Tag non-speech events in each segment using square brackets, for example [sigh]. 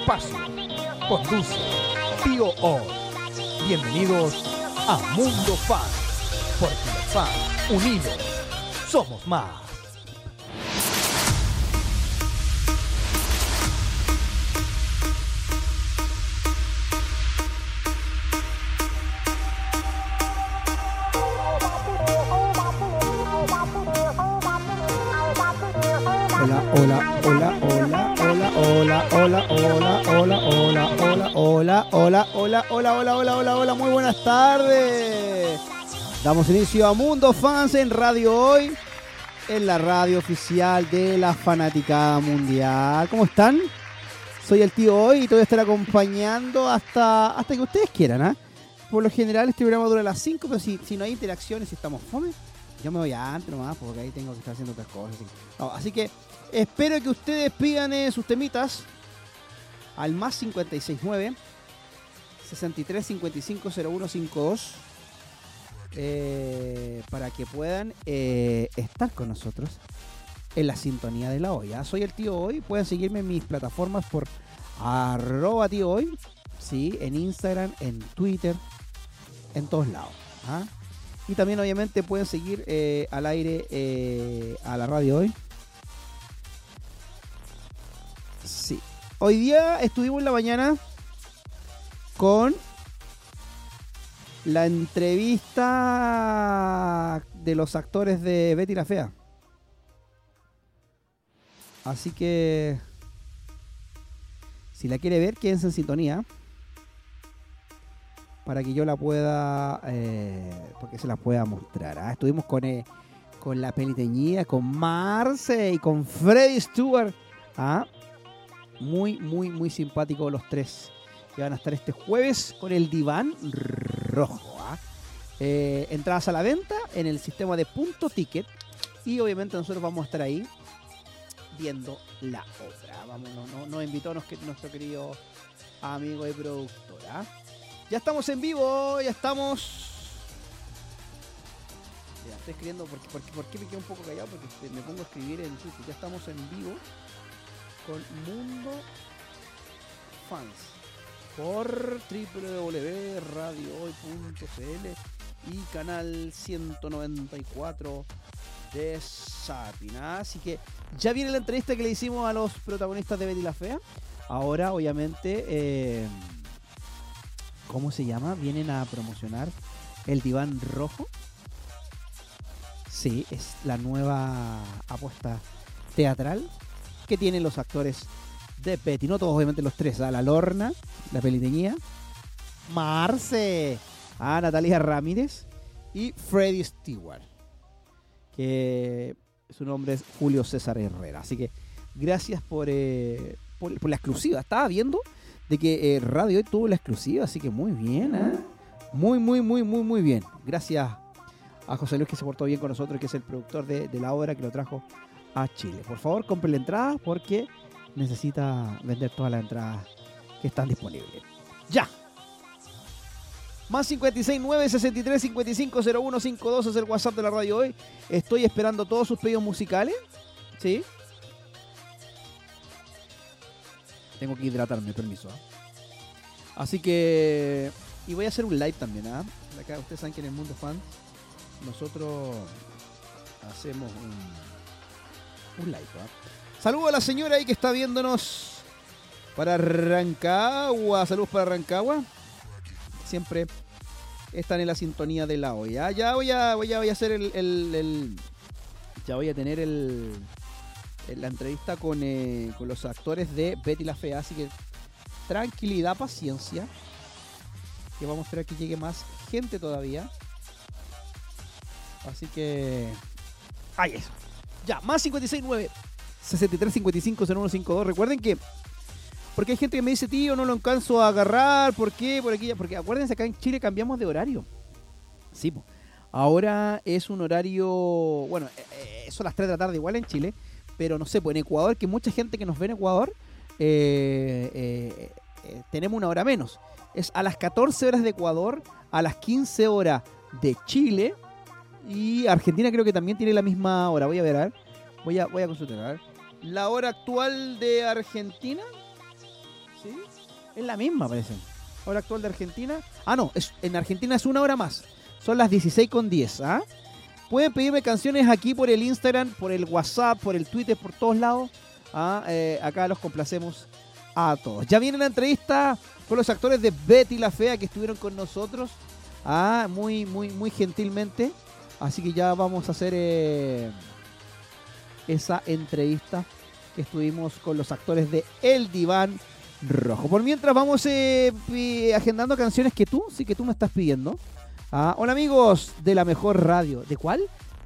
espacio. Conduce Tío O. Bienvenidos a Mundo Fan. Porque los fans unidos somos más. Hola, hola, Hola, hola, hola, hola, hola, hola, hola, muy buenas tardes. Damos inicio a Mundo Fans en Radio Hoy, en la radio oficial de la Fanaticada Mundial. ¿Cómo están? Soy el tío Hoy y te voy a estar acompañando hasta, hasta que ustedes quieran, ¿eh? Por lo general este programa dura las 5, pero si, si no hay interacciones, si estamos fome, yo me voy antes nomás porque ahí tengo que estar haciendo otras cosas. Así, que espero que ustedes pidan eh, sus temitas al más 569 63 55 0152 eh, para que puedan eh, estar con nosotros en la sintonía de la olla. Soy el tío hoy, pueden seguirme en mis plataformas por arroba tío hoy, sí, en Instagram, en Twitter, en todos lados. ¿ah? Y también obviamente pueden seguir eh, al aire eh, a la radio hoy. Sí. Hoy día estuvimos en la mañana con la entrevista de los actores de Betty la Fea. Así que si la quiere ver, quédense en sintonía para que yo la pueda, eh, porque se la pueda mostrar. ¿ah? Estuvimos con, eh, con la peliteñida, con Marce y con Freddy Stewart. ¿ah? Muy, muy, muy simpáticos los tres que van a estar este jueves con el diván rojo. ¿ah? Eh, entradas a la venta en el sistema de punto ticket y obviamente nosotros vamos a estar ahí viendo la obra. Vamos, nos no, no invitó nuestro, querido amigo y productor. ¿ah? Ya estamos en vivo, ya estamos. Estoy escribiendo, porque, porque, ¿por qué me quedo un poco callado? Porque me pongo a escribir en Twitter. Ya estamos en vivo con Mundo Fans por www.radiohoy.cl y canal 194 de Sapina. Así que ya viene la entrevista que le hicimos a los protagonistas de Betty la Fea. Ahora, obviamente. Eh, ¿cómo se llama? Vienen a promocionar el diván rojo. Sí, es la nueva apuesta teatral que tienen los actores Betty. No todos, obviamente, los tres. A la Lorna, la peliteñía. Marce. A Natalia Ramírez. Y Freddy Stewart. Que su nombre es Julio César Herrera. Así que gracias por, eh, por, la exclusiva. Estaba viendo de que eh, Radio hoy tuvo la exclusiva, así que muy bien, ¿eh? Muy, muy, muy, muy, muy bien. Gracias a José Luis que se portó bien con nosotros, que es el productor de, de la obra que lo trajo a Chile. Por favor, compre la entrada porque necesita vender todas las entradas que están disponibles. ¡Ya! Más 56 9 63 55 01 52 es el WhatsApp de la radio hoy. Estoy esperando todos sus pedidos musicales. ¿Sí? Tengo que hidratarme, permiso. ¿ah? Así que. Y voy a hacer un live también, ¿ah? Acá ustedes saben que en el mundo fan nosotros hacemos un, un live. ¿ah? Saludos a la señora ahí que está viéndonos para Rancagua. Saludos para Rancagua. Siempre están en la sintonía de la olla. Ya voy a, voy a, voy a hacer el, el, el ya voy a tener el, la entrevista con, eh, con, los actores de Betty la Fea. Así que tranquilidad, paciencia. Que vamos a esperar que llegue más gente todavía. Así que. Ahí es. Ya, más 569 63 55 0152. Recuerden que. Porque hay gente que me dice, tío, no lo alcanzo a agarrar. ¿Por qué? Por aquí. Porque acuérdense, acá en Chile cambiamos de horario. Sí, po. Ahora es un horario. Bueno, eh, son las 3 de la tarde igual en Chile pero no sé, pues en Ecuador, que mucha gente que nos ve en Ecuador, eh, eh, eh, tenemos una hora menos. Es a las 14 horas de Ecuador, a las 15 horas de Chile, y Argentina creo que también tiene la misma hora. Voy a ver, a ver. Voy a, voy a consultar. A ver. La hora actual de Argentina ¿Sí? Es la misma, parece. Hora actual de Argentina. Ah, no, es, en Argentina es una hora más. Son las 16 con 10, ¿ah? Pueden pedirme canciones aquí por el Instagram, por el WhatsApp, por el Twitter, por todos lados. ¿ah? Eh, acá los complacemos a todos. Ya viene la entrevista con los actores de Betty la Fea que estuvieron con nosotros. Ah, muy, muy, muy gentilmente. Así que ya vamos a hacer eh, esa entrevista que estuvimos con los actores de El Diván Rojo. Por mientras vamos eh, agendando canciones que tú, sí que tú me estás pidiendo. Ah, hola amigos de la mejor radio. ¿De cuál?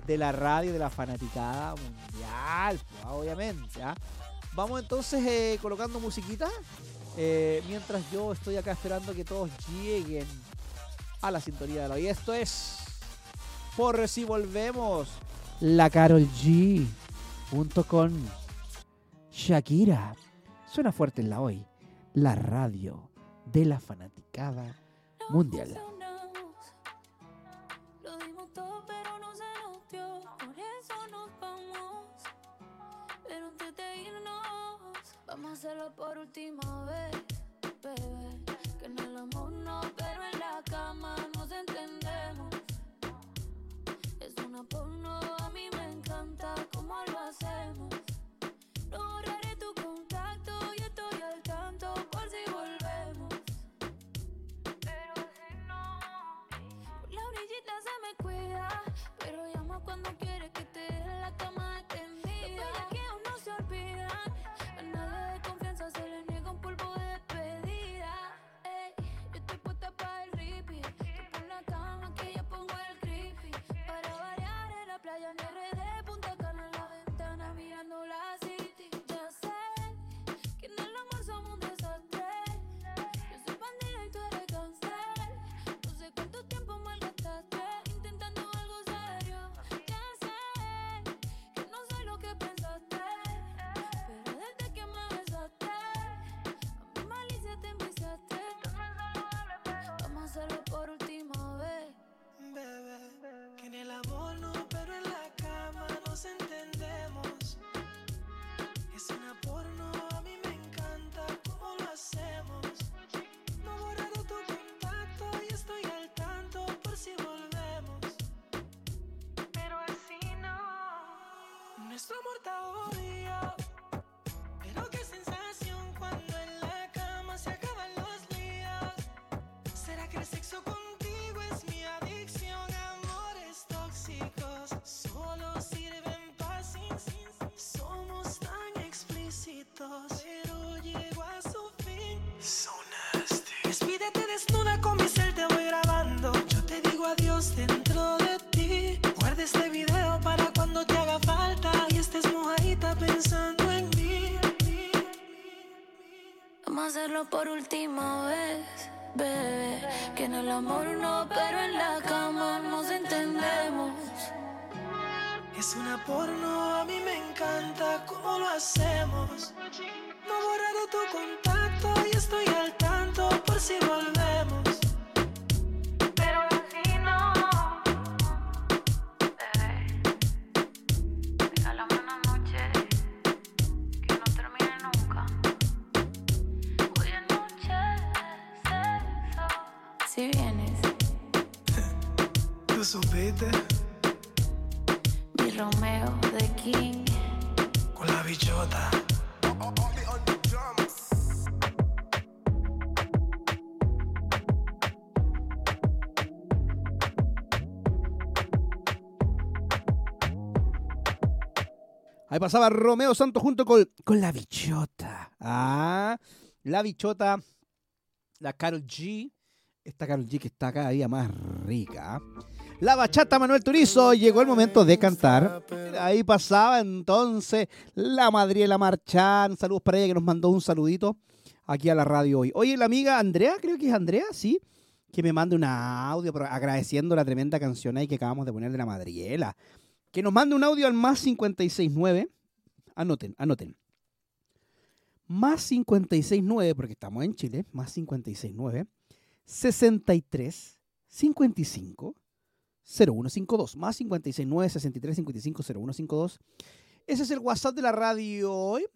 De la radio de la fanaticada mundial, pues, obviamente. ¿ah? Vamos entonces eh, colocando musiquita. Eh, mientras yo estoy acá esperando que todos lleguen a la sintonía de la Y esto es por si volvemos. La Carol G. Junto con Shakira. Suena fuerte en la hoy. La radio de la fanaticada mundial. Vamos a hacerlo por última vez, bebé. Que en el amor no, por última vez, bebé. Que en el amor no, pero en la cama nos entendemos. Es una porno, a mí me encanta cómo lo hacemos. No he borrado tu ¿Tú supiste? mi Romeo de King. Con la bichota. Ahí pasaba Romeo Santos junto con, con la bichota. Ah, la bichota, la Carol G. Esta Carol G que está cada día más rica. La bachata Manuel Turizo. Llegó el momento de cantar. Ahí pasaba entonces la Madriela Marchán. Saludos para ella que nos mandó un saludito aquí a la radio hoy. Oye, la amiga Andrea, creo que es Andrea, sí. Que me mande un audio agradeciendo la tremenda canción ahí que acabamos de poner de la Madriela que nos mande un audio al más 569. Anoten, anoten. Más 569, porque estamos en Chile, más 569, 63 55 0152. Más 569 63 55 0152. Ese es el WhatsApp de la radio hoy,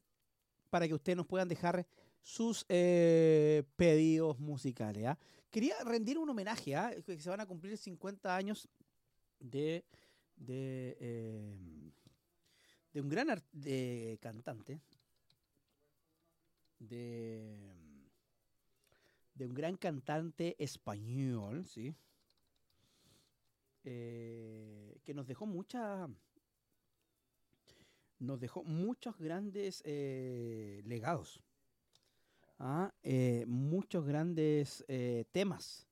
para que ustedes nos puedan dejar sus eh, pedidos musicales. ¿ah? Quería rendir un homenaje, ¿ah? que se van a cumplir 50 años de, de, eh, de un gran de cantante, de, de un gran cantante español, ¿sí? Eh, que nos dejó mucha nos dejó muchos grandes eh, legados, ¿ah? Eh, muchos grandes temas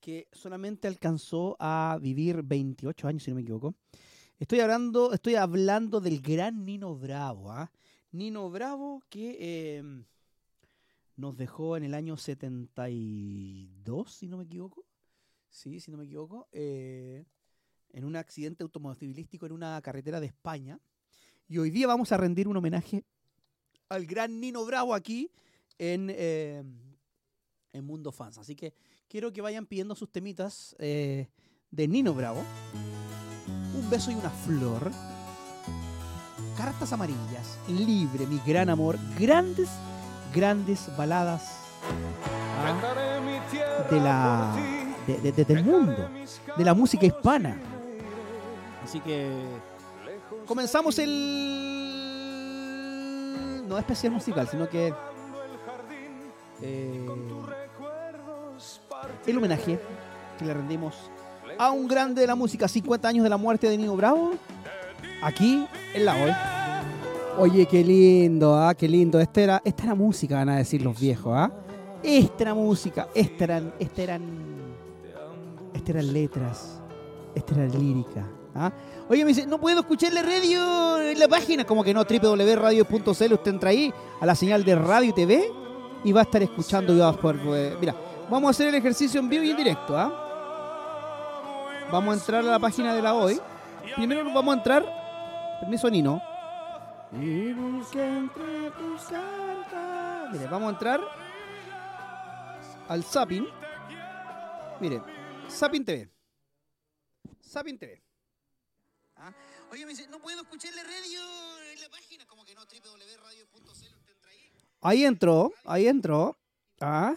que solamente alcanzó a vivir 28 años, si no me equivoco. Estoy hablando, estoy hablando del gran Nino Bravo, ¿ah? Nino Bravo que nos dejó en el año 72, si no me equivoco. Sí, si no me equivoco. eh, en un accidente automovilístico en una carretera de España. Y hoy día vamos a rendir un homenaje al gran Nino Bravo aquí en, eh, en Mundo Fans. Así que quiero que vayan pidiendo sus temitas eh, de Nino Bravo. Un beso y una flor. Cartas amarillas. Libre, mi gran amor. Grandes, grandes baladas ah, de la, de- de- de- del mundo. De la música hispana. Así que comenzamos el. No especial musical, sino que. eh, el homenaje que le rendimos a un grande de la música, 50 años de la muerte de Nino Bravo, aquí en la hoy. Oye, qué lindo, ¿ah? qué lindo. Esta era, esta era música, van a decir los viejos, ¿ah? Esta era música, esta eran, esta eran, esta eran letras, esta era lírica. ¿ah? Oye, me dice, no puedo escuchar la radio en la página. Como que no, www.radio.cl, usted entra ahí a la señal de radio y TV y va a estar escuchando y va a poder, eh, mira, vamos a hacer el ejercicio en vivo y en directo, ¿ah? Vamos a entrar a la página de la hoy. Primero nos vamos a entrar, permiso Nino. Mire, vamos a entrar al Zapping. Mire, Zapping TV. Zapping TV. ¿Ah? Oye, me dice, no puedo escuchar la radio en la página. Como que no, www.radio.cl. ahí. Ahí entró, ahí entró. Ah.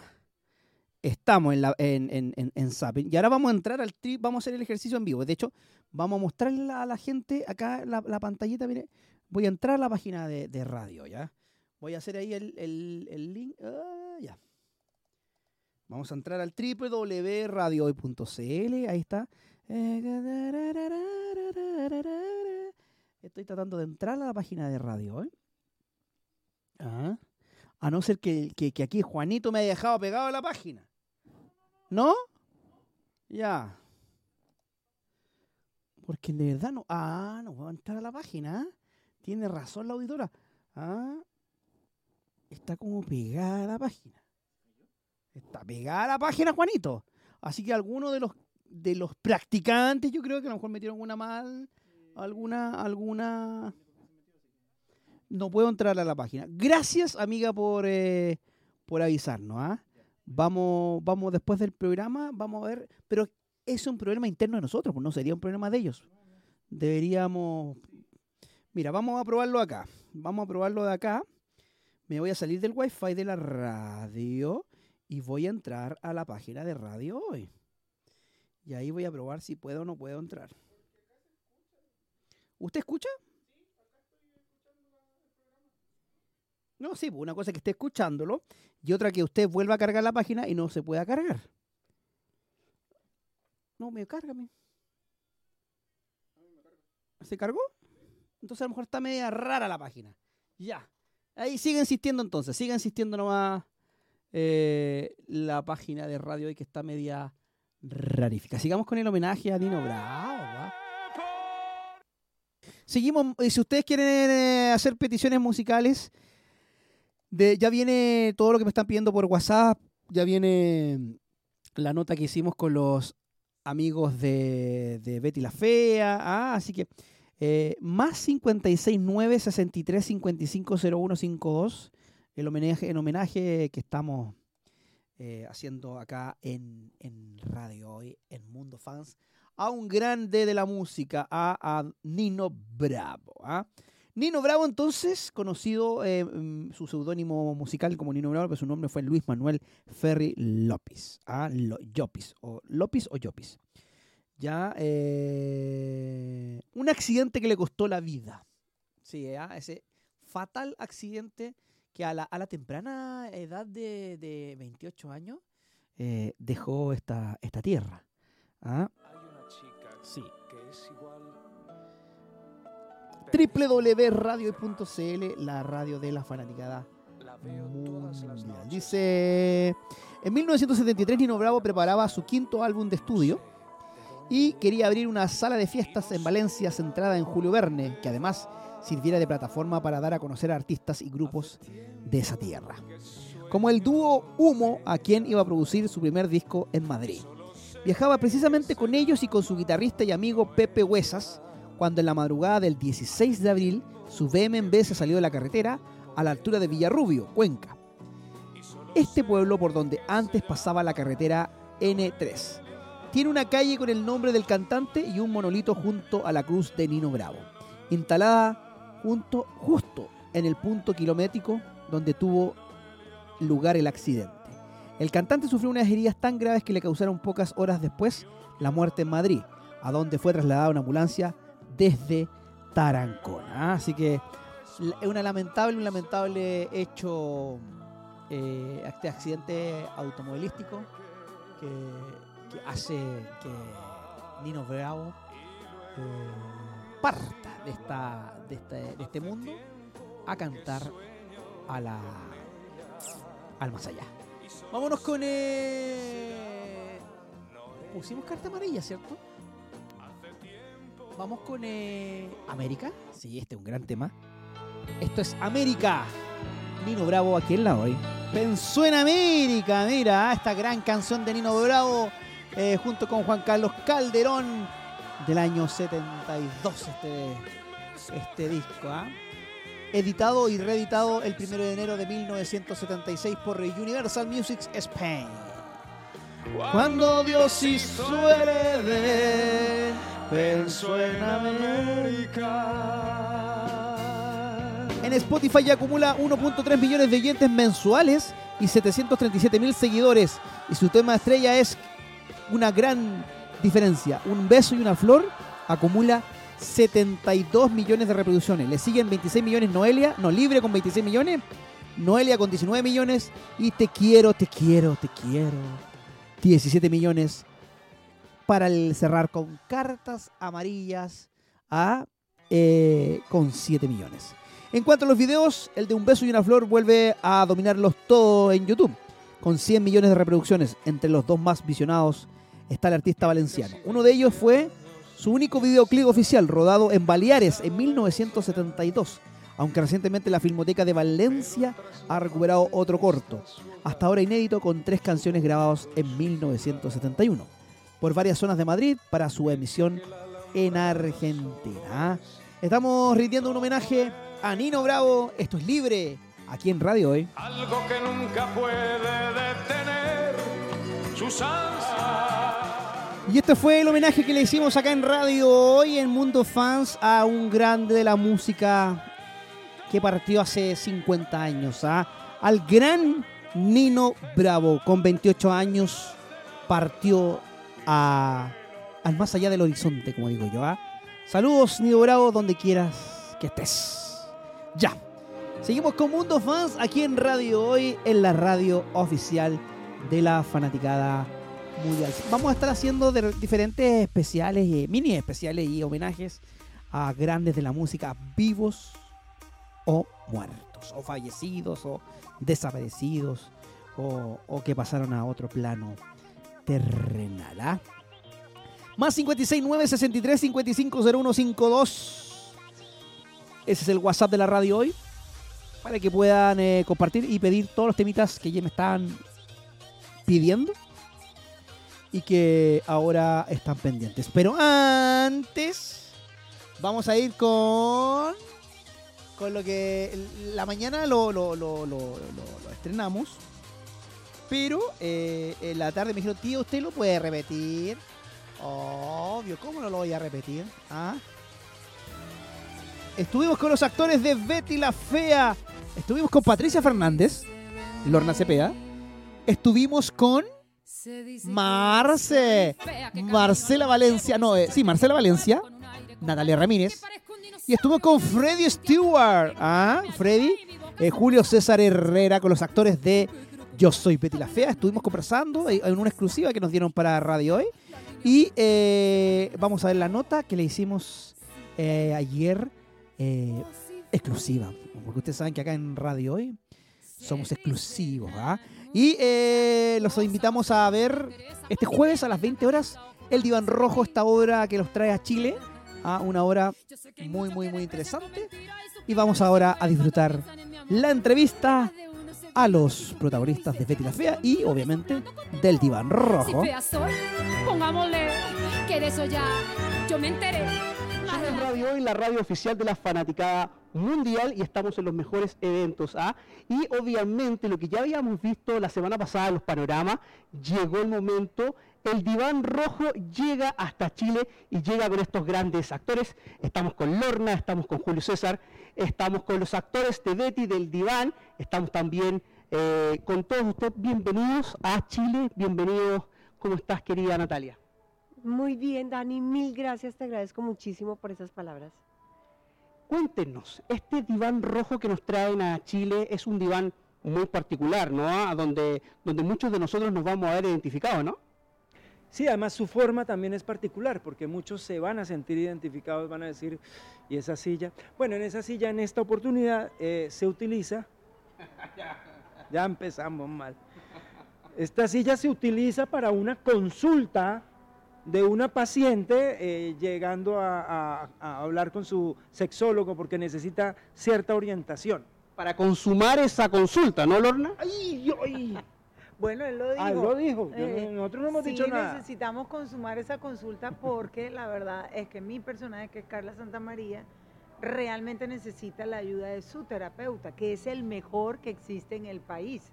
Estamos en, la, en, en, en, en Zapping. Y ahora vamos a entrar al tri, vamos a hacer el ejercicio en vivo. De hecho, vamos a mostrarle a la gente acá la, la pantallita, mire. Voy a entrar a la página de, de radio, ¿ya? Voy a hacer ahí el, el, el link. ah, ya. Vamos a entrar al www.radiohoy.cl. Ahí está. Estoy tratando de entrar a la página de radio, ¿eh? A no ser que, que, aquí Juanito me haya dejado pegado a la página. ¿No? Ya. Porque de verdad no. Ah, no voy a entrar a la página. Tiene razón la auditora. Ah. Está como pegada la página. Está pegada la página, Juanito. Así que algunos de los de los practicantes, yo creo que a lo mejor metieron una mal, alguna, alguna. No puedo entrar a la página. Gracias, amiga, por, eh, por avisarnos. ¿ah? Vamos, vamos después del programa, vamos a ver. Pero es un problema interno de nosotros, pues no sería un problema de ellos. Deberíamos. Mira, vamos a probarlo acá. Vamos a probarlo de acá. Me voy a salir del wifi de la radio y voy a entrar a la página de radio hoy. Y ahí voy a probar si puedo o no puedo entrar. ¿Usted escucha? No, sí, una cosa es que esté escuchándolo y otra que usted vuelva a cargar la página y no se pueda cargar. No, me cárgame. ¿Se cargó? Entonces a lo mejor está media rara la página. Ya. Ahí sigue insistiendo entonces, sigue insistiendo nomás eh, la página de radio hoy que está media rarífica. Sigamos con el homenaje a Dino Bravo. ¿va? Seguimos, y si ustedes quieren eh, hacer peticiones musicales, de, ya viene todo lo que me están pidiendo por WhatsApp, ya viene la nota que hicimos con los amigos de, de Betty la Fea, ah, así que eh, más 569 63 55 0152 el homenaje, el homenaje que estamos eh, haciendo acá en, en radio hoy, en Mundo Fans, a un grande de la música, a, Nino Bravo. ¿ah? Nino Bravo, entonces, conocido eh, mm, su seudónimo musical como Nino Bravo, pero su nombre fue Luis Manuel Ferry López. Ah. O López o Llopis. Ya, eh, un accidente que le costó la vida. Sí, ese fatal accidente que a la, a la temprana edad de, de 28 años eh, dejó esta, esta tierra. Ah, Hay una chica Sí. que es igual. www.radio.cl, la radio de la fanaticada La veo todas las noches. Dice, en 1973 Nino Bravo preparaba su quinto álbum de estudio y quería abrir una sala de fiestas en Valencia centrada en Julio Verne, que además sirviera de plataforma para dar a conocer a artistas y grupos de esa tierra. Como el dúo Humo, a quien iba a producir su primer disco en Madrid. Viajaba precisamente con ellos y con su guitarrista y amigo Pepe Huesas, cuando en la madrugada del 16 de abril su BMB se salió de la carretera a la altura de Villarrubio, Cuenca. Este pueblo por donde antes pasaba la carretera N3. Tiene una calle con el nombre del cantante y un monolito junto a la cruz de Nino Bravo, instalada justo en el punto kilométrico donde tuvo lugar el accidente. El cantante sufrió unas heridas tan graves que le causaron pocas horas después la muerte en Madrid, a donde fue trasladada una ambulancia desde Tarancona. Así que es una lamentable, un lamentable hecho, eh, este accidente automovilístico que, que hace que Nino Bravo eh, parta de, esta, de, este, de este mundo a cantar a la, al más allá. Vámonos con... eh, Pusimos carta amarilla, ¿cierto? Vamos con eh, América. Sí, este es un gran tema. Esto es América. Nino Bravo aquí en la hoy. Pensó en América, mira, esta gran canción de Nino Bravo eh, junto con Juan Carlos Calderón del año 72 este, este disco. ¿ah? Editado y reeditado el 1 de enero de 1976 por Universal Music Spain. Cuando Dios hizo el Edén, pensó en América. En Spotify ya acumula 1.3 millones de oyentes mensuales y 737 mil seguidores. Y su tema estrella es una gran diferencia. Un beso y una flor acumula 72 millones de reproducciones. Le siguen 26 millones Noelia, no libre con 26 millones. Noelia con 19 millones. Y te quiero, te quiero, te quiero. 17 millones. Para cerrar con cartas amarillas a, eh, con 7 millones. En cuanto a los videos, el de Un beso y una flor vuelve a dominarlos todo en YouTube, con 100 millones de reproducciones. Entre los dos más visionados está el artista valenciano. Uno de ellos fue su único videoclip oficial, rodado en Baleares en 1972, aunque recientemente la Filmoteca de Valencia ha recuperado otro corto, hasta ahora inédito con tres canciones grabadas en 1971, por varias zonas de Madrid para su emisión en Argentina. Estamos rindiendo un homenaje a Nino Bravo, esto es libre, aquí en Radio Hoy. Algo que nunca puede detener. Y este fue el homenaje que le hicimos acá en Radio Hoy en Mundo Fans a un grande de la música que partió hace 50 años, ¿ah? al gran Nino Bravo, con 28 años, partió a, al más allá del horizonte, como digo yo. ¿ah? Saludos, Nino Bravo, donde quieras que estés. Ya. Seguimos con Mundo Fans aquí en Radio Hoy, en la radio oficial de la fanaticada mundial. Vamos a estar haciendo diferentes especiales, y mini especiales y homenajes a grandes de la música vivos o muertos, o fallecidos, o desaparecidos, o, que pasaron a otro plano terrenal. ¿ah? Más 56 9 63 55 01 52. Ese es el WhatsApp de la radio hoy. Para que puedan eh, compartir y pedir todos los temitas que ya me están pidiendo. Y que ahora están pendientes. Pero antes. Vamos a ir con. Con lo que la mañana lo, lo, lo, lo- estrenamos. Pero eh, en la tarde me dijeron, tío, ¿usted lo puede repetir? Obvio, ¿cómo no lo voy a repetir? ¿Ah? estuvimos con los actores de Betty la Fea. Estuvimos con Patricia Fernández, Lorna Cepeda. Estuvimos con Marce, Marcela Valencia, no, eh, sí, Marcela Valencia, Natalia Ramírez. Y estuvo con Freddy Stewart. Ah, Freddy. eh, Julio César Herrera con los actores de Yo Soy Betty la Fea. Estuvimos conversando en una exclusiva que nos dieron para Radio Hoy. Y eh, vamos a ver la nota que le hicimos ayer exclusiva. Porque ustedes saben que acá en Radio Hoy somos exclusivos. ¿ah? Y eh, los invitamos a ver este jueves a las 20 horas El Diván Rojo, esta obra que los trae a Chile. a una obra muy, muy, muy interesante. Y vamos ahora a disfrutar la entrevista a los protagonistas de Betty la Fea y obviamente del Diván Rojo. fea soy, pongámosle que de eso ya yo me enteré. En Radio Hoy, la radio oficial de la fanaticada mundial y estamos en los mejores eventos. ¿ah? Y obviamente lo que ya habíamos visto la semana pasada en los panoramas, llegó el momento, el diván rojo llega hasta Chile y llega con estos grandes actores. Estamos con Lorna, estamos con Julio César, estamos con los actores de Betty del diván, estamos también eh, con todos ustedes. Bienvenidos a Chile, bienvenidos. ¿Cómo estás querida Natalia? Muy bien, Dani, mil gracias, te agradezco muchísimo por esas palabras. Cuéntenos, este diván rojo que nos traen a Chile es un diván muy particular, ¿no? A donde, donde muchos de nosotros nos vamos a ver identificados, ¿no? Sí, además su forma también es particular, porque muchos se van a sentir identificados, van a decir, ¿y esa silla? Bueno, en esa silla, en esta oportunidad, eh, se utiliza, [laughs] ya empezamos mal, esta silla se utiliza para una consulta de una paciente eh, llegando a, a- a hablar con su sexólogo porque necesita cierta orientación. Para consumar esa consulta, ¿no, Lorna? ¡Ay, ay! Bueno, él lo dijo. Ah, lo dijo. Yo Eh, no- nosotros no hemos sí dicho nada. necesitamos consumar esa consulta porque la verdad es que mi personaje, que es Carla Santamaría, realmente necesita la ayuda de su terapeuta, que es el mejor que existe en el país.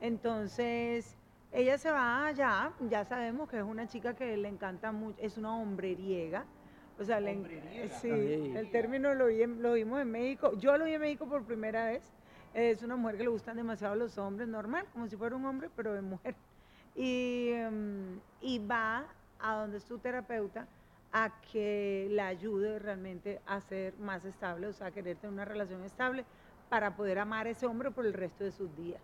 Entonces, ella se va allá, ya sabemos que es una chica que le encanta mucho, es una hombreriega. O sea, le sí, el término lo, vi lo vimos en México. Yo lo vi en México por primera vez. Es una mujer que le gustan demasiado los hombres, normal, como si fuera un hombre, pero de mujer. Y, em, y va a donde es su terapeuta a que la ayude realmente a ser más estable, o sea, a querer tener una relación estable para poder amar a ese hombre por el resto de sus días.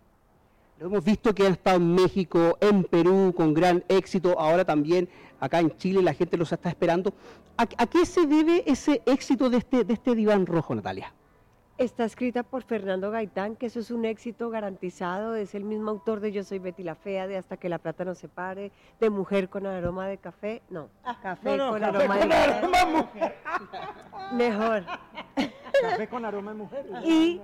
Lo hemos visto que han estado en México, en Perú, con gran éxito. Ahora también acá en Chile la gente los está esperando. ¿A, a qué se debe ese éxito de este, de este diván rojo, Natalia? Está escrita por Fernando Gaitán, que eso es un éxito garantizado, es el mismo autor de Yo soy Betty la Fea, de Hasta que la plata no se pare, de Mujer con aroma de café, no, café No, no, con café aroma de con café. aroma mujer. Mejor. Café con aroma de mujer. Y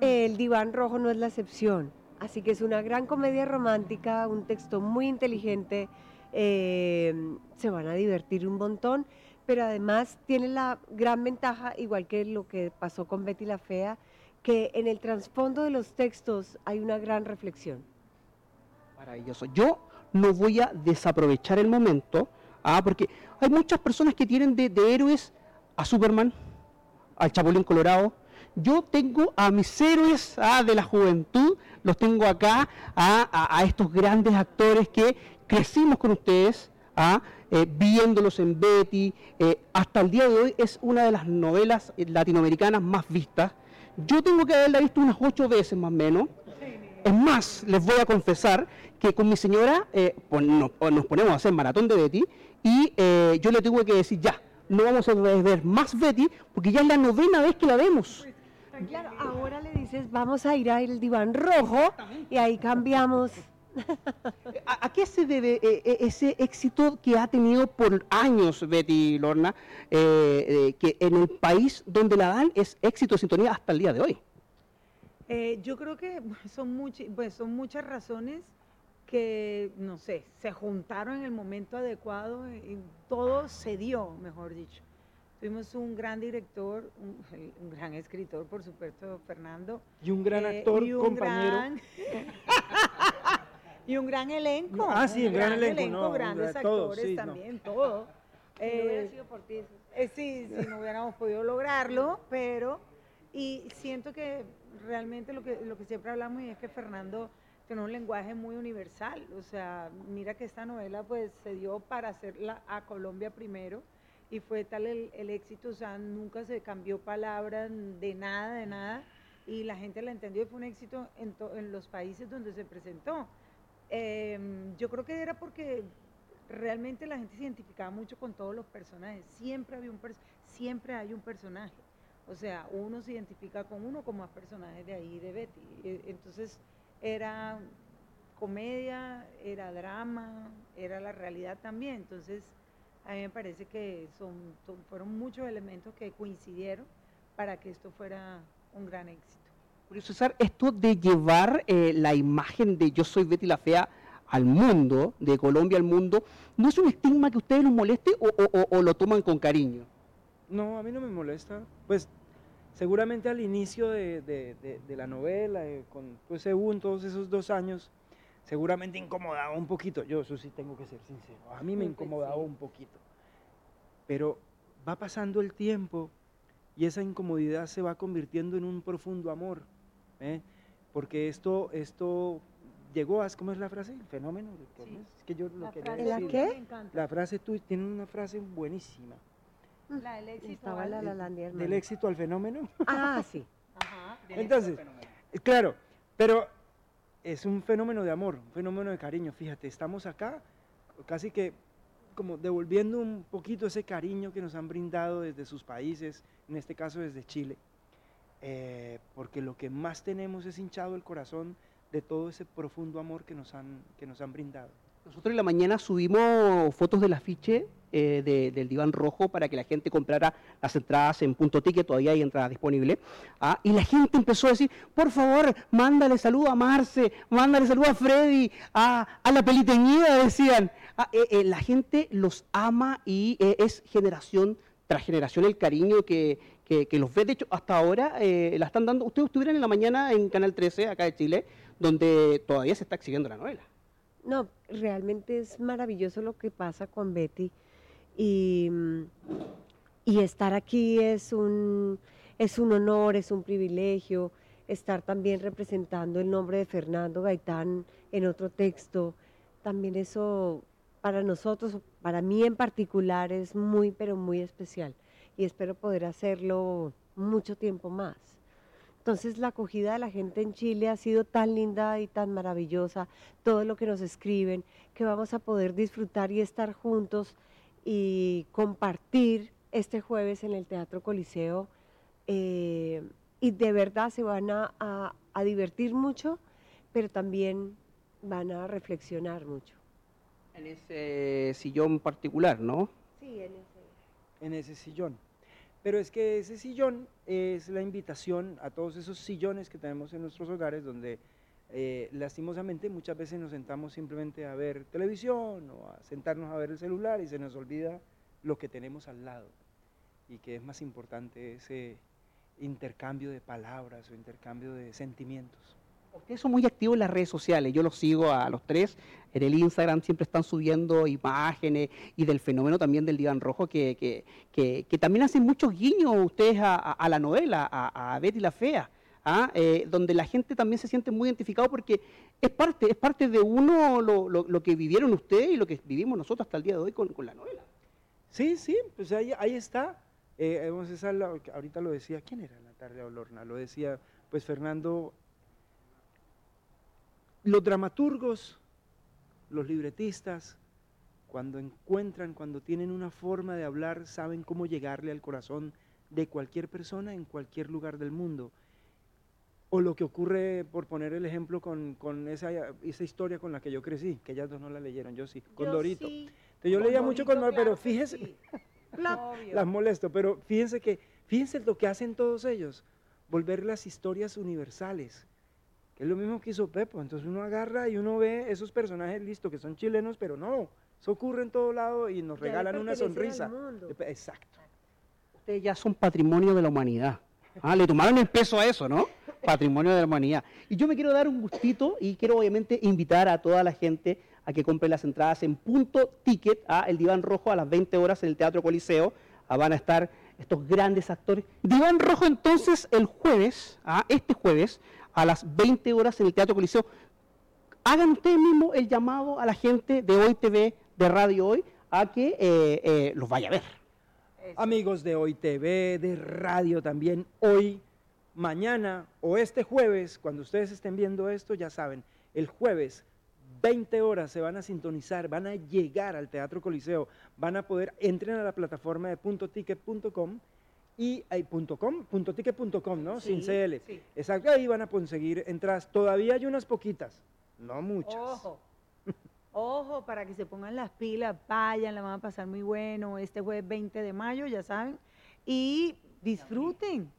El diván rojo no es la excepción. Así que es una gran comedia romántica, un texto muy inteligente, eh, se van a divertir un montón, pero además tiene la gran ventaja, igual que lo que pasó con Betty la Fea, que en el trasfondo de los textos hay una gran reflexión. Maravilloso. Yo no voy a desaprovechar el momento, ah, porque hay muchas personas que tienen de, de héroes a Superman, al Chapulín Colorado. Yo tengo a mis héroes ah, de la juventud, los tengo acá, ah, a, estos grandes actores que crecimos con ustedes, ah, eh, viéndolos en Betty. eh, hasta el día de hoy es una de las novelas eh, latinoamericanas más vistas. Yo tengo que haberla visto unas ocho veces más o menos. Es más, les voy a confesar que con mi señora eh, nos ponemos a hacer maratón de Betty y eh, yo le tuve que decir, ya, no vamos a ver más Betty porque ya es la novena vez que la vemos. Claro, ahora le dices, vamos a ir al diván rojo y ahí cambiamos. [laughs] ¿A, a qué se debe eh, eh, ese éxito que ha tenido por años Betty Lorna, eh, eh, que en el país donde la dan es éxito de sintonía hasta el día de hoy? Eh, yo creo que son, muchi- pues son muchas razones que, no sé, se juntaron en el momento adecuado y todo se dio, mejor dicho. Tuvimos un gran director, un, gran escritor, por supuesto, Fernando. Y un gran eh, actor, y un compañero. gran- [laughs] y un gran elenco. Ah, sí, un gran elenco, no, un grandes gran- todo, actores sí, no. también, todo. No hubiera Eh, sido por ti, eso- Eh, sí, sí, no hubiéramos podido lograrlo, pero y siento que realmente lo que, lo que siempre hablamos y es que Fernando tiene un lenguaje muy universal, o sea, mira que esta novela pues se dio para hacerla a Colombia primero y fue tal el, el éxito, o sea, nunca se cambió palabra de nada, de nada, y la gente la entendió y fue un éxito en, to- en los países donde se presentó. Em, yo creo que era porque realmente la gente se identificaba mucho con todos los personajes. Siempre había un pers- siempre hay un personaje. O sea, uno se identifica con uno como más personajes de ahí, de Betty. E- Entonces, era comedia, era drama, era la realidad también. Entonces, a mí me parece que son, son- fueron muchos elementos que coincidieron para que esto fuera un gran éxito. Julio César, esto de llevar eh, la imagen de Yo soy Betty la Fea al mundo, de Colombia al mundo, ¿no es un estigma que a ustedes les moleste o, o- o- o lo toman con cariño? No, a mí no me molesta. Pues seguramente al inicio de, de- de- de la novela, eh, con pues, según todos esos dos años, seguramente incomodaba un poquito. Yo eso sí tengo que ser sincero. A mí me incomodaba un poquito. Pero va pasando el tiempo y esa incomodidad se va convirtiendo en un profundo amor. ¿eh? Porque esto, esto llegó a, ¿cómo es la frase? El fenómeno. ¿cómo Sí. es? Que yo lo La quería frase ¿La decir. qué? me encanta. La frase tú tiene una frase buenísima. La del éxito. La la Del al fenómeno. Ah, sí. Ajá. Entonces, claro, pero es un fenómeno de amor, un fenómeno de cariño. Fíjate, estamos acá casi que como devolviendo un poquito ese cariño que nos han brindado desde sus países, en este caso desde Chile, eh, porque lo que más tenemos es hinchado el corazón de todo ese profundo amor que nos han, que nos han brindado. Nosotros en la mañana subimos fotos del afiche eh, de- del diván rojo para que la gente comprara las entradas en punto ticket, todavía hay entradas disponibles. ¿ah? Y la gente empezó a decir, por favor, mándale saludo a Marce, mándale saludo a Freddy, a, a la peliteñida, decían. Ah, eh, eh, la gente los ama y eh, es generación tras generación el cariño que, que- que los ve. De hecho, hasta ahora eh, la están dando. Ustedes estuvieron en la mañana en Canal 13, acá de Chile, donde todavía se está exhibiendo la novela. No, realmente es maravilloso lo que pasa con Betty y, estar aquí es un, es un honor, es un privilegio, estar también representando el nombre de Fernando Gaitán en otro texto, también eso para nosotros, para mí en particular, es muy, pero muy especial y espero poder hacerlo mucho tiempo más. Entonces la acogida de la gente en Chile ha sido tan linda y tan maravillosa, todo lo que nos escriben, que vamos a poder disfrutar y estar juntos y compartir este jueves en el Teatro Coliseo. eh, y de verdad se van a, a- a divertir mucho, pero también van a reflexionar mucho. En ese sillón particular, ¿no? Sí, en ese. en ese sillón. Pero es que ese sillón es la invitación a todos esos sillones que tenemos en nuestros hogares donde eh, lastimosamente muchas veces nos sentamos simplemente a ver televisión o a sentarnos a ver el celular y se nos olvida lo que tenemos al lado y que es más importante ese intercambio de palabras o intercambio de sentimientos. Ustedes son muy activos en las redes sociales, yo los sigo a los tres, en el Instagram siempre están subiendo imágenes y del fenómeno también del diván rojo, que, que, que- también hacen muchos guiños ustedes a, la novela, a, a Betty la Fea, ¿ah? Eh, donde la gente también se siente muy identificado porque es parte, es parte de uno lo, lo- que vivieron ustedes y lo que vivimos nosotros hasta el día de hoy con, con la novela. Sí, sí, pues ahí, ahí está. Eh, la- ahorita lo decía, ¿quién era Natalia Olorna? Lo decía, pues Fernando, los dramaturgos, los libretistas, cuando encuentran, cuando tienen una forma de hablar, saben cómo llegarle al corazón de cualquier persona en cualquier lugar del mundo. O lo que ocurre, por poner el ejemplo, con, con esa, esa historia con la que yo crecí, que ellas dos no la leyeron, yo sí, con Dorito. Entonces, yo leía mucho con Dorito, pero fíjese, [laughs] las molesto, pero fíjense que, fíjense lo que hacen todos ellos, volver las historias universales, es lo mismo que hizo Pepo, entonces uno agarra y uno ve esos personajes, listo, que son chilenos, pero no, eso ocurre en todo lado y nos regalan una sonrisa. Exacto. Ustedes ya son patrimonio de la humanidad. Ah, le tomaron el peso a eso, ¿no? Patrimonio de la humanidad. Y yo me quiero dar un gustito y quiero obviamente invitar a toda la gente a que compre las entradas en punto ticket a El Diván Rojo a las 20 horas en el Teatro Coliseo. ah, van a estar estos grandes actores. Diván Rojo entonces el jueves, ah, este jueves, a las 20 horas en el Teatro Coliseo. Hagan ustedes mismos el llamado a la gente de Hoy TV, de Radio Hoy, a que eh, eh, los vaya a ver. Amigos de Hoy TV, de radio también, hoy, mañana o este jueves, cuando ustedes estén viendo esto, ya saben, el jueves 20 horas se van a sintonizar, van a llegar al Teatro Coliseo, van a poder, entren a la plataforma de puntoticket.com y hay punto .com, ¿no? Sin CL. sí. Exacto, ahí van a conseguir entradas. Todavía hay unas poquitas, no muchas. Ojo. Ojo, para que se pongan las pilas, vayan, la van a pasar muy bueno. Este jueves 20 de mayo, ya saben. Y disfruten.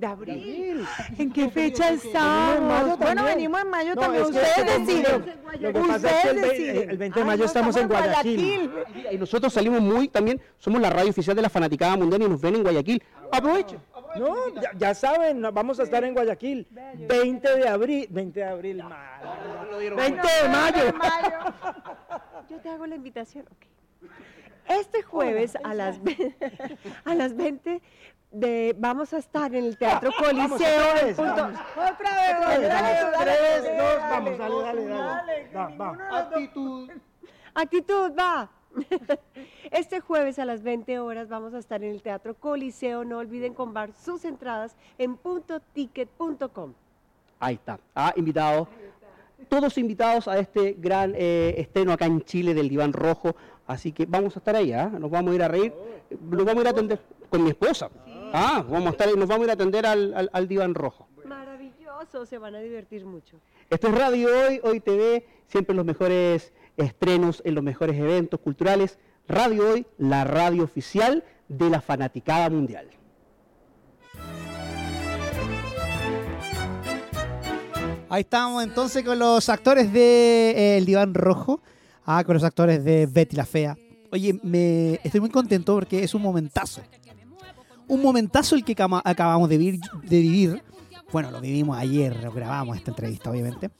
De abril. ¿En qué fecha estamos? Bueno, venimos en mayo No, también. es que Ustedes como- deciden. Lo que pasa es que el, Ustedes ve- deciden. el 20 de Ay, mayo no, estamos en Guayaquil. Y nosotros salimos muy también, somos la radio oficial de la Fanaticada Mundial y nos ven en Guayaquil. Aprovechen. No, ya, ya saben, vamos a estar en Guayaquil. 20 de abril, 20 de abril, mal. 20 de mayo. [laughs] Yo te hago la invitación. ok. Este jueves a las, [laughs] a las 20 de, vamos a estar en el Teatro [laughs] Coliseo. otra vez, punto- vamos. Otra vez, Otra vez, dale, vamos. dale, Tres, dale, dos, dale. vamos, dale, dale, dale. Dale, Va, va. Actitud. [laughs] Actitud, va. [laughs] Este jueves a las 20 horas vamos a estar en el Teatro Coliseo. No olviden comprar sus entradas en puntoticket.com. Ahí está. Ah, invitados. Todos invitados a este gran eh, estreno acá en Chile del Diván Rojo. Así que vamos a estar ahí, ¿ah? Nos vamos a ir a reír. Nos vamos a ir a atender con mi esposa. Ah, vamos a estar nos vamos a ir a atender al, al- al Diván Rojo. Maravilloso, se van a divertir mucho. Esto es Radio Hoy, Hoy TV, siempre los mejores estrenos en los mejores eventos culturales. Radio Hoy, la radio oficial de la fanaticada mundial. Ahí estamos entonces con los actores de eh, El Diván Rojo, ah, con los actores de Betty la Fea. Oye, me estoy muy contento porque es un momentazo. Un momentazo el que acabamos de vivir, de vivir. Bueno, lo vivimos ayer, lo grabamos esta entrevista, obviamente.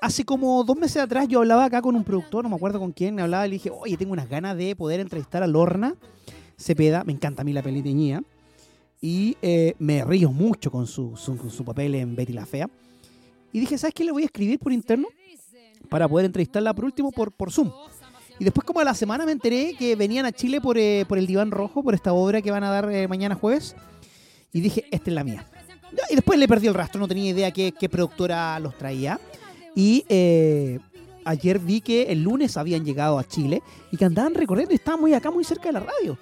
Hace como dos meses atrás yo hablaba acá con un productor, no me acuerdo con quién, hablaba y le dije, oye, tengo unas ganas de poder entrevistar a Lorna Cepeda, me encanta a mí la peliteñía, y eh, me río mucho con su, su- con su papel en Betty la Fea. Y dije, ¿sabes qué? Le voy a escribir por interno para poder entrevistarla por último por, por Zoom. Y después como a la semana me enteré que venían a Chile por, eh, por el Diván Rojo, por esta obra que van a dar eh, mañana jueves. Y dije, esta es la mía. Y después le perdí el rastro, no tenía idea qué, qué productora los traía. Y eh, ayer vi que el lunes habían llegado a Chile y que andaban recorriendo y estaban muy acá, muy cerca de la radio.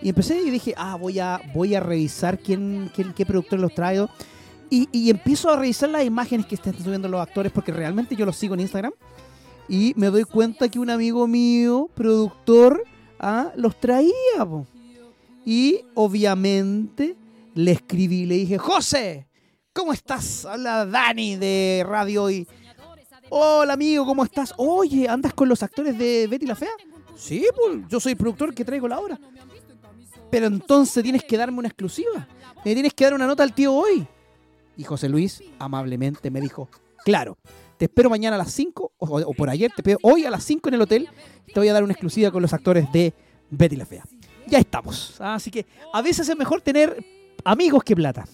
Y empecé y dije, ah, voy a, voy a revisar quién, quién- qué productor los trae. Y, y empiezo a revisar las imágenes que están subiendo los actores porque realmente yo los sigo en Instagram. Y me doy cuenta que un amigo mío, productor, ah, los traía. po. Y obviamente le escribí, le dije, José, ¿cómo estás? Habla Dani de Radio y Hola amigo, ¿cómo estás? Oye, ¿andas con los actores de Betty la Fea? Sí, pues yo soy el productor que traigo la obra. Pero entonces tienes que darme una exclusiva. Me tienes que dar una nota al tío hoy. Y José Luis amablemente me dijo, claro, te espero mañana a las 5, o, por ayer, te espero hoy a las 5 en el hotel. Te voy a dar una exclusiva con los actores de Betty la Fea. Ya estamos. Así que a veces es mejor tener amigos que plata.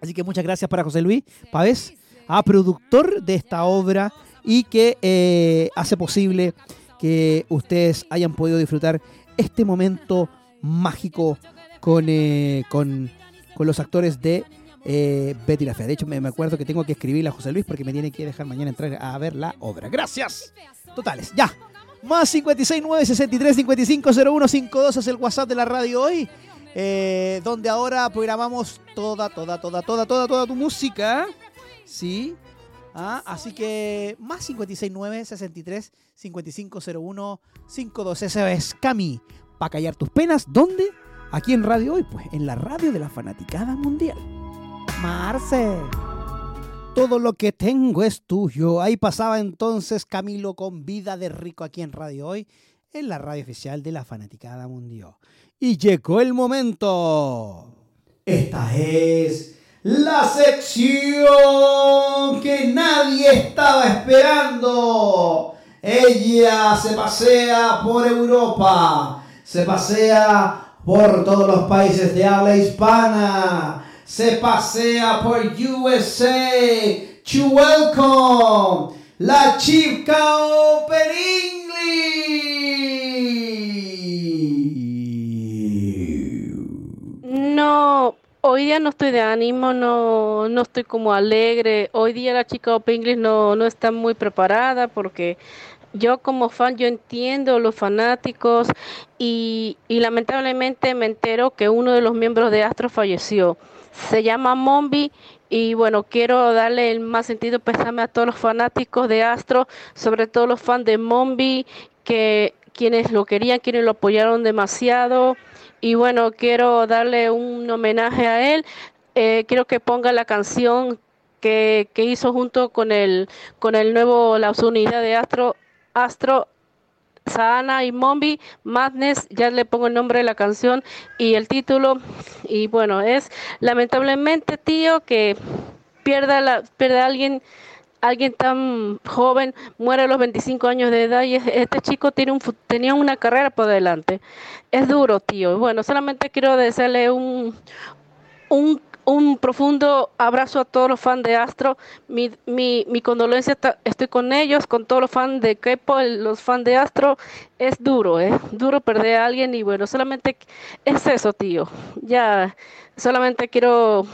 Así que muchas gracias para José Luis Pavés, a productor de esta obra y que eh, hace posible que ustedes hayan podido disfrutar este momento mágico con, eh, con, con los actores de eh, Betty la Fea. De hecho, me, me acuerdo que tengo que escribirle a José Luis porque me tiene que dejar mañana entrar a ver la obra. Gracias. Totales, ya. Más 569 63 55 01 52 es el WhatsApp de la radio hoy. eh, donde ahora programamos toda, toda, toda, toda, toda, toda tu música. Sí. Ah, así que más 569 63 55 01 52. Ese es Cami. Para callar tus penas. ¿Dónde? Aquí en Radio Hoy. Pues en la radio de la Fanaticada Mundial. Marce. Todo lo que tengo es tuyo. Ahí pasaba entonces Camilo con vida de rico aquí en Radio Hoy, en la radio oficial de la Fanaticada Mundial. Y llegó el momento. Esta es la sección que nadie estaba esperando. Ella se pasea por Europa, se pasea por todos los países de habla hispana. Se pasea por USA. To welcome la chica Open English. No, hoy día no estoy de ánimo, no, no estoy como alegre. Hoy día la chica Open English no, no está muy preparada porque yo como fan, yo entiendo los fanáticos y, y lamentablemente me entero que uno de los miembros de Astro falleció. Se llama Mombi y bueno, quiero darle el más sentido pésame a todos los fanáticos de Astro, sobre todo los fans de Mombi, que quienes lo querían, quienes lo apoyaron demasiado. Y bueno, quiero darle un homenaje a él. Eh, quiero que ponga la canción que, que hizo junto con el, con el nuevo, la unidad de Astro, Astro, Saana y Mombi, Madness, ya le pongo el nombre de la canción y el título. Y bueno, es lamentablemente, tío, que pierda, la, pierda a alguien alguien tan joven muere a los 25 años de edad y es- este chico tiene un, tenía una carrera por delante. Es duro, tío. Bueno, solamente quiero desearle un, un, un profundo abrazo a todos los fans de Astro. Mi, mi, mi condolencia, está- estoy con ellos, con todos los fans de K-pop, los fans de Astro. Es duro, ¿eh? Duro perder a alguien y bueno, solamente es eso, tío. Ya, solamente quiero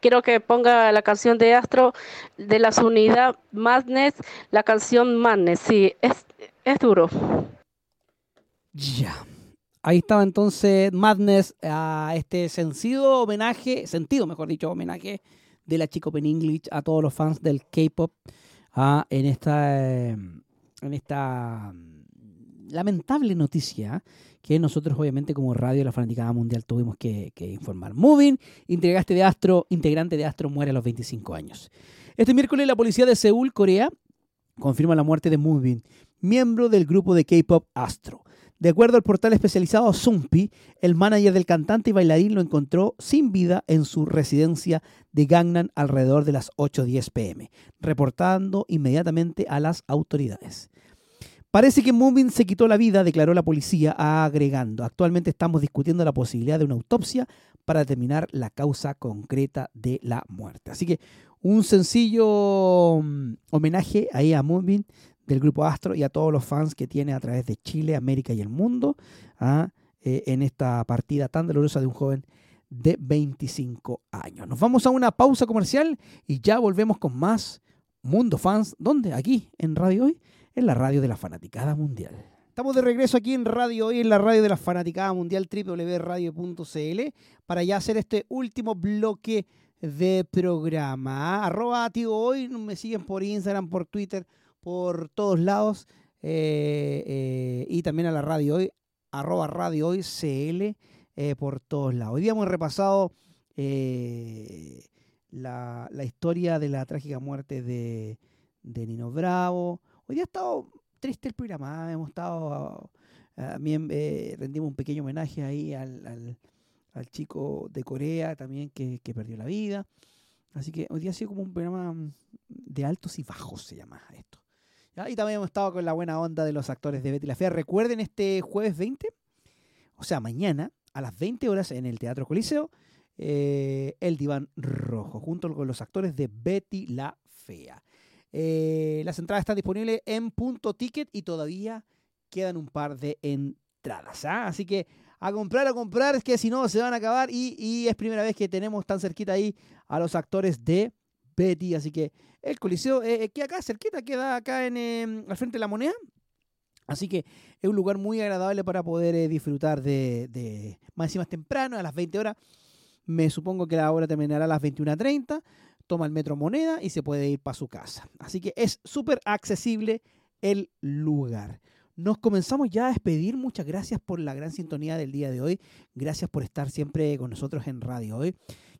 quiero que ponga la canción de Astro de la unidad Madness, la canción Madness. Sí, es, es duro. Ya. Ahí estaba entonces Madness a este sentido homenaje, sentido mejor dicho, homenaje de la Chico Open English a todos los fans del K-pop en esta eh, en esta mm, lamentable noticia que nosotros obviamente como Radio La Fanaticada Mundial tuvimos que, que informar. Moving, integrante de Astro, integrante de Astro muere a los 25 años. Este miércoles la policía de Seúl, Corea, confirma la muerte de Moonbin, miembro del grupo de K-pop Astro. De acuerdo al portal especializado Zumpi, el manager del cantante y bailarín lo encontró sin vida en su residencia de Gangnam alrededor de las 8.10 pm, reportando inmediatamente a las autoridades. Parece que Moonbin se quitó la vida, declaró la policía, agregando. Actualmente estamos discutiendo la posibilidad de una autopsia para determinar la causa concreta de la muerte. Así que un sencillo mm, homenaje ahí a Moonbin del grupo Astro y a todos los fans que tiene a través de Chile, América y el mundo ah, eh, en esta partida tan dolorosa de un joven de 25 años. Nos vamos a una pausa comercial y ya volvemos con más Mundo Fans. ¿Dónde? Aquí, en Radio Hoy, en la radio de la Fanaticada Mundial. Estamos de regreso aquí en Radio Hoy, en la radio de la Fanaticada Mundial, www.radio.cl, para ya hacer este último bloque de programa. Arroba tío hoy, me siguen por Instagram, por Twitter, por todos lados. eh, eh, y también a la radio hoy, arroba radio hoy CL, eh, por todos lados. Hoy día hemos repasado la, historia de la trágica muerte de, Nino Bravo. Hoy día ha estado triste el programa, ¿eh? hemos estado, ah, también rendimos un pequeño homenaje ahí al, chico de Corea también que, que perdió la vida. Así que hoy día ha sido como un programa de altos y bajos, se llama esto. Y también hemos estado con la buena onda de los actores de Betty la Fea. Recuerden este jueves 20, o sea, mañana, a las 20 horas en el Teatro Coliseo, eh, El Diván Rojo, junto con los actores de Betty la Fea. Eh, las entradas están disponibles en punto ticket y todavía quedan un par de entradas. ¿ah? Así que a comprar, a comprar, que si no se van a acabar y, y es primera vez que tenemos tan cerquita ahí a los actores de Betty. Así que el Coliseo eh, eh, queda acá cerquita, queda acá en, eh, al frente de la moneda. Así que es un lugar muy agradable para poder eh, disfrutar de, de más encima es temprano, a las 20 horas. Me supongo que la hora terminará a las 21.30. Toma el metro moneda y se puede ir para su casa. Así que es súper accesible el lugar. Nos comenzamos ya a despedir. Muchas gracias por la gran sintonía del día de hoy. Gracias por estar siempre con nosotros en Radio Hoy.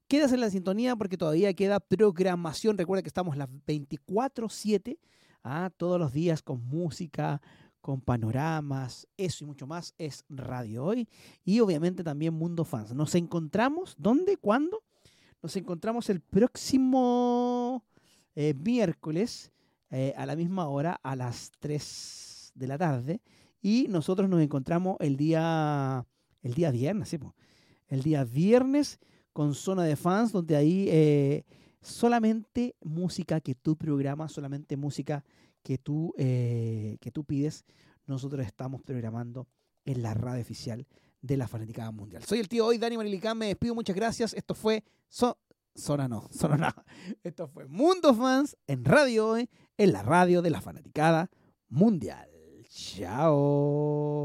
Quédase en la sintonía porque todavía queda programación. Recuerda que estamos las 24-7, ah, todos los días con música, con panoramas, eso y mucho más es Radio Hoy. Y obviamente también Mundo Fans. Nos encontramos, ¿dónde? ¿Cuándo? Nos encontramos el próximo eh, miércoles eh, a la misma hora, a las 3 de la tarde. Y nosotros nos encontramos el día, el día viernes, el día viernes con zona de fans, donde ahí eh, solamente música que tú programas, solamente música que tú, eh, que tú pides, nosotros estamos programando en la radio oficial de la Fanaticada Mundial. Soy el tío hoy, Dani Marilicán, me despido, muchas gracias. Esto fue So- Zona no, [laughs] Zona no. Esto fue Mundo Fans en Radio Hoy, en la radio de la Fanaticada Mundial. Chao.